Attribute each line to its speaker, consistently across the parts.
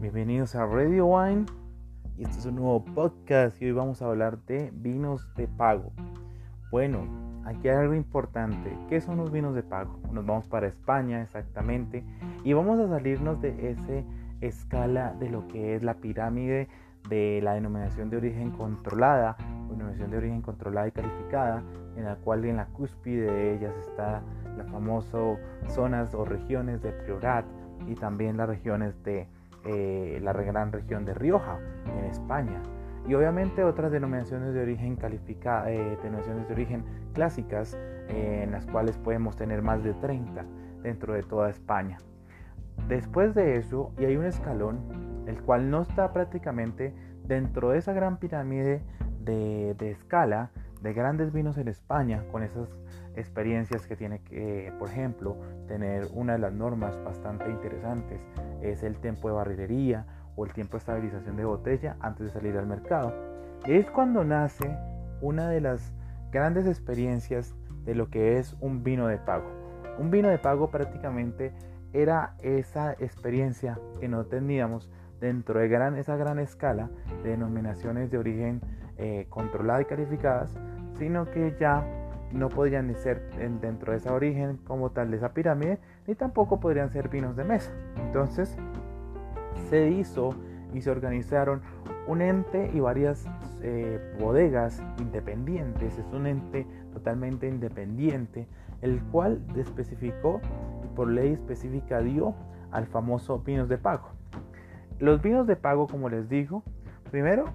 Speaker 1: Bienvenidos a Radio Wine y este es un nuevo podcast y hoy vamos a hablar de vinos de pago. Bueno, aquí hay algo importante. ¿Qué son los vinos de pago? Nos vamos para España exactamente y vamos a salirnos de esa escala de lo que es la pirámide de la denominación de origen controlada, denominación de origen controlada y calificada, en la cual en la cúspide de ellas está la famosa zonas o regiones de Priorat y también las regiones de eh, la gran región de Rioja en España y obviamente otras denominaciones de origen eh, denominaciones de origen clásicas eh, en las cuales podemos tener más de 30 dentro de toda España. Después de eso, y hay un escalón, el cual no está prácticamente dentro de esa gran pirámide de, de escala de grandes vinos en España, con esas experiencias que tiene que, por ejemplo, tener una de las normas bastante interesantes es el tiempo de barrilería o el tiempo de estabilización de botella antes de salir al mercado. Es cuando nace una de las grandes experiencias de lo que es un vino de pago. Un vino de pago prácticamente era esa experiencia que no teníamos dentro de esa gran escala de denominaciones de origen eh, controladas y calificadas, sino que ya no podrían ni ser dentro de ese origen como tal de esa pirámide, ni tampoco podrían ser vinos de mesa. Entonces se hizo y se organizaron un ente y varias eh, bodegas independientes. Es un ente totalmente independiente, el cual especificó y por ley específica dio al famoso vinos de pago. Los vinos de pago, como les digo, primero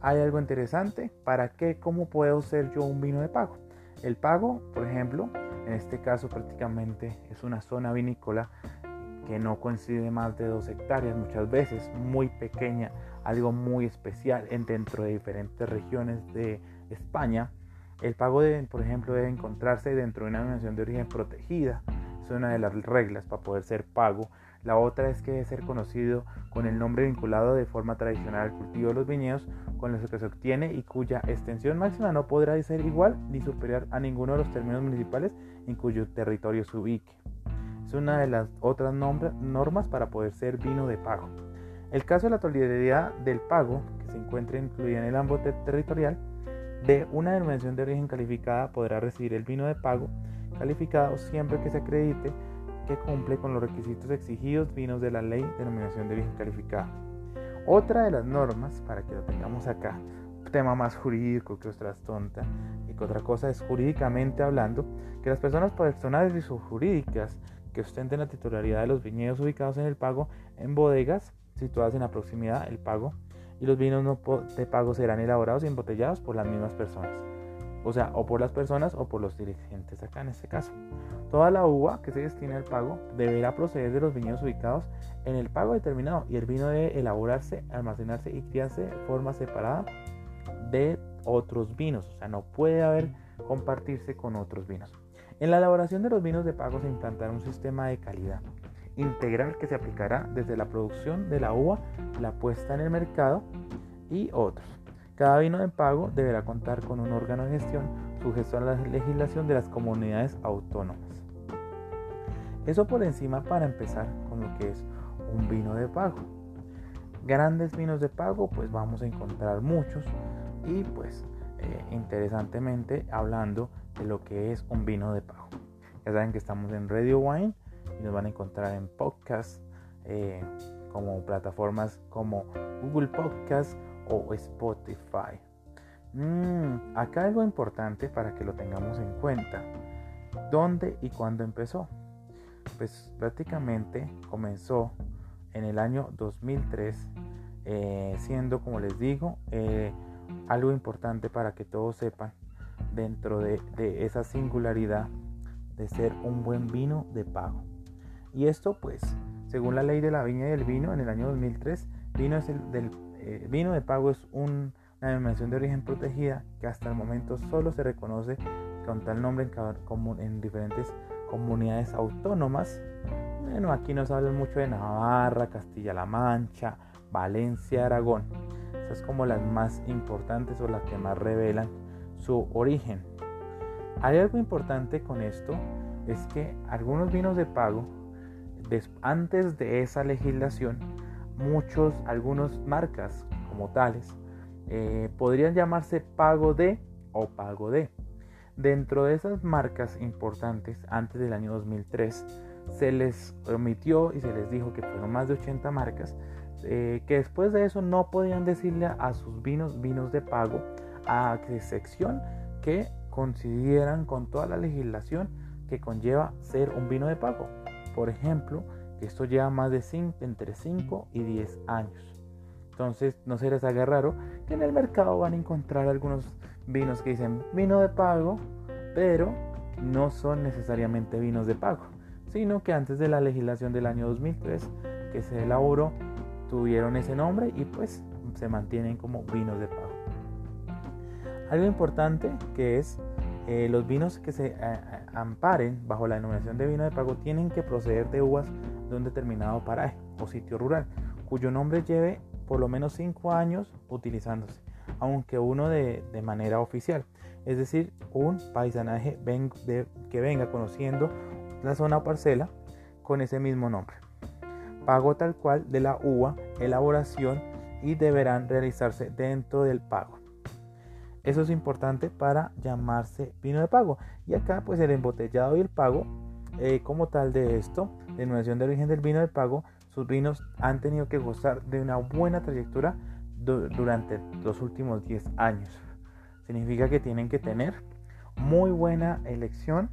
Speaker 1: hay algo interesante. ¿Para qué? ¿Cómo puedo ser yo un vino de pago? El pago, por ejemplo, en este caso prácticamente es una zona vinícola que no coincide más de dos hectáreas, muchas veces muy pequeña, algo muy especial en, dentro de diferentes regiones de España. El pago, por ejemplo, debe encontrarse dentro de una nación de origen protegida. Es una de las reglas para poder ser pago. La otra es que debe ser conocido con el nombre vinculado de forma tradicional al cultivo de los viñedos con los que se obtiene y cuya extensión máxima no podrá ser igual ni superior a ninguno de los términos municipales en cuyo territorio se ubique. Es una de las otras normas para poder ser vino de pago. El caso de la totalidad del pago, que se encuentra incluida en el ámbito territorial, de una denominación de origen calificada podrá recibir el vino de pago calificado siempre que se acredite que cumple con los requisitos exigidos vinos de la ley de denominación de origen calificada. Otra de las normas, para que lo tengamos acá, tema más jurídico que otras tonta, y que otra cosa es jurídicamente hablando, que las personas personales y subjurídicas que ostenten la titularidad de los viñedos ubicados en el pago en bodegas situadas en la proximidad del pago y los vinos no de pago serán elaborados y embotellados por las mismas personas. O sea, o por las personas o por los dirigentes acá en este caso. Toda la uva que se destina al pago deberá proceder de los viñedos ubicados en el pago determinado y el vino debe elaborarse, almacenarse y criarse de forma separada de otros vinos. O sea, no puede haber compartirse con otros vinos. En la elaboración de los vinos de pago se implantará un sistema de calidad integral que se aplicará desde la producción de la uva, la puesta en el mercado y otros. Cada vino de pago deberá contar con un órgano de gestión sujeto a la legislación de las comunidades autónomas. Eso por encima para empezar con lo que es un vino de pago. Grandes vinos de pago, pues vamos a encontrar muchos y pues eh, interesantemente hablando de lo que es un vino de pago. Ya saben que estamos en Radio Wine y nos van a encontrar en podcast eh, como plataformas como Google Podcast o Spotify. Mm, acá algo importante para que lo tengamos en cuenta. ¿Dónde y cuándo empezó? pues prácticamente comenzó en el año 2003, eh, siendo, como les digo, eh, algo importante para que todos sepan dentro de, esa singularidad de ser un buen vino de pago. Y esto, pues, según la ley de la viña y el vino, en el año 2003, vino, es el, del, eh, vino de pago es una denominación de origen protegida que hasta el momento solo se reconoce con tal nombre en, en diferentes comunidades autónomas. Bueno, aquí nos hablan mucho de Navarra, Castilla-La Mancha, Valencia, Aragón. Esas como las más importantes o las que más revelan su origen. Hay algo importante con esto, es que algunos vinos de pago, antes de esa legislación, muchos, algunas marcas como tales, eh, podrían llamarse pago de o pago de. Dentro de esas marcas importantes, antes del año 2003, se les omitió y se les dijo que fueron más de 80 marcas, eh, que después de eso no podían decirle a sus vinos vinos de pago, a excepción que consideran con toda la legislación que conlleva ser un vino de pago. Por ejemplo, esto lleva más de entre 5 y 10 años. Entonces no se les haga raro que en el mercado van a encontrar algunos vinos que dicen vino de pago, pero no son necesariamente vinos de pago, sino que antes de la legislación del año 2003 que se elaboró tuvieron ese nombre y pues se mantienen como vinos de pago. Algo importante que es eh, los vinos que se eh, eh, amparen bajo la denominación de vino de pago tienen que proceder de uvas de un determinado paraje o sitio rural, cuyo nombre lleve por lo menos 5 años utilizándose, aunque uno de, manera oficial, es decir, un paisanaje que venga conociendo la zona o parcela con ese mismo nombre. Pago tal cual de la uva, elaboración y deberán realizarse dentro del pago. Eso es importante para llamarse vino de pago. Y acá pues el embotellado y el pago eh, como tal de esto, denominación de origen del vino de pago, sus vinos han tenido que gozar de una buena trayectoria durante los últimos 10 años. Significa que tienen que tener muy buena elección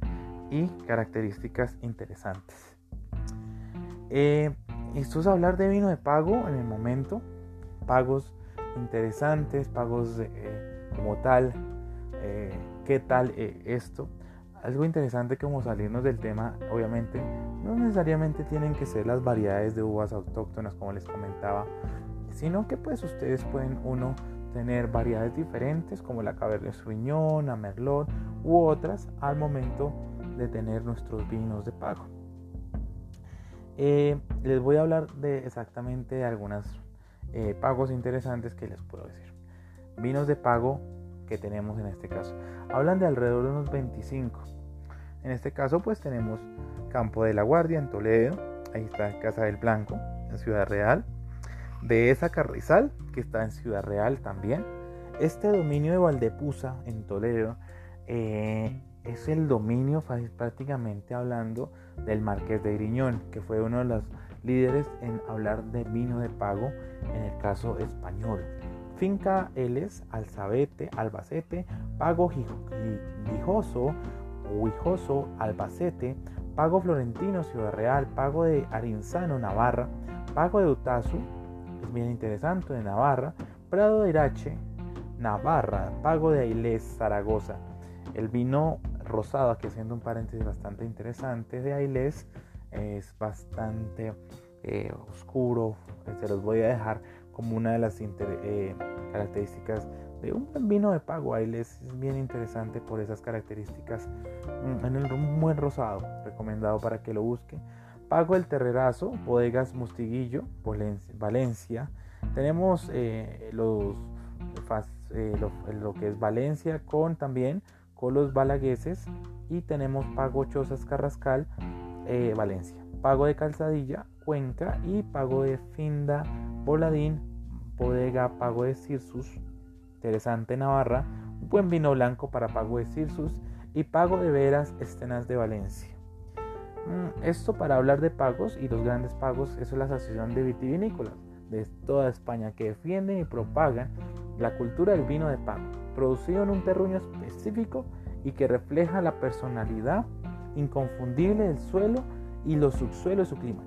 Speaker 1: y características interesantes. Eh, esto es hablar de vino de pago en el momento, pagos interesantes, pagos eh, como tal, eh, qué tal esto. Algo interesante como salirnos del tema, obviamente, no necesariamente tienen que ser las variedades de uvas autóctonas como les comentaba, sino que pues ustedes pueden uno tener variedades diferentes como la Cabernet Sauvignon, la Merlot u otras al momento de tener nuestros vinos de pago. Eh, les voy a hablar de exactamente de algunos eh, pagos interesantes que les puedo decir. Vinos de pago que tenemos en este caso. Hablan de alrededor de unos 25. En este caso pues tenemos Campo de la Guardia en Toledo, ahí está Casa del Blanco en Ciudad Real, de esa Carrizal que está en Ciudad Real también. Este dominio de Valdepusa en Toledo eh, es el dominio prácticamente hablando del Marqués de Griñón, que fue uno de los líderes en hablar de vino de pago en el caso español. Finca Eles, Alzabete, Albacete, Pago Gijoso, Huijoso, Albacete, Pago Florentino, Ciudad Real, Pago de Arinzano, Navarra, Pago de Utazu, es bien interesante, de Navarra, Prado de Irache, Navarra, Pago de Ailés, Zaragoza. El vino rosado, aquí haciendo un paréntesis bastante interesante, de Ailés es bastante eh, oscuro, se los voy a dejar como una de las eh, características de un buen vino de. Ahí es bien interesante por esas características. Mm, en el un buen rosado, recomendado para que lo busquen. Pago el Terrerazo, Bodegas Mustiguillo, Valencia. Tenemos eh, los, eh, lo, que es Valencia con también con los balagueses y tenemos Pago Chozas Carrascal, Valencia. Pago de Calzadilla, Cuenca y Pago de Finda, Boladín, bodega Pago de Cirsus, interesante Navarra, un buen vino blanco para Pago de Cirsus y Pago de Veras Estenas de Valencia. Mm, esto para hablar de pagos y los grandes pagos, eso es la Asociación de Vitivinícolas de toda España que defienden y propagan la cultura del vino de pago, producido en un terruño específico y que refleja la personalidad inconfundible del suelo y los subsuelos de su clima.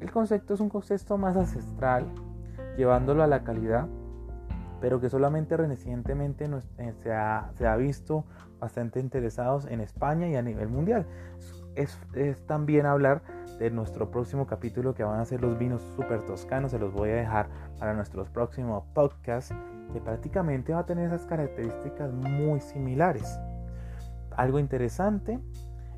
Speaker 1: El concepto es un concepto más ancestral llevándolo a la calidad, pero que solamente recientemente eh, se, ha, visto bastante interesados en España y a nivel mundial. Es, también hablar de nuestro próximo capítulo que van a ser los vinos super toscanos, se los voy a dejar para nuestros próximos podcasts, que prácticamente va a tener esas características muy similares. Algo interesante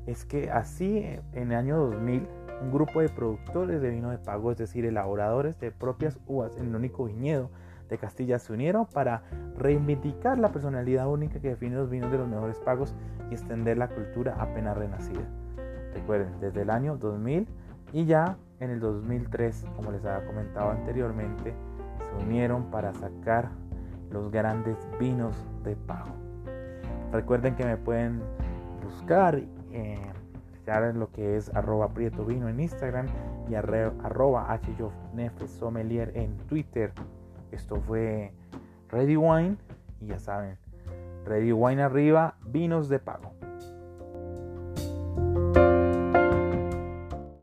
Speaker 1: es que así en el año 2000 un grupo de productores de vino de pago, es decir, elaboradores de propias uvas en el único viñedo de Castilla se unieron para reivindicar la personalidad única que define los vinos de los mejores pagos y extender la cultura apenas renacida. Recuerden, desde el año 2000 Y ya en el 2003, como les había comentado anteriormente, se unieron para sacar los grandes vinos de pago. Recuerden que me pueden buscar eh, lo que es arroba prieto vino en Instagram y arroba sommelier en Twitter. Esto fue Ready Wine y ya saben, Ready Wine arriba, vinos de pago.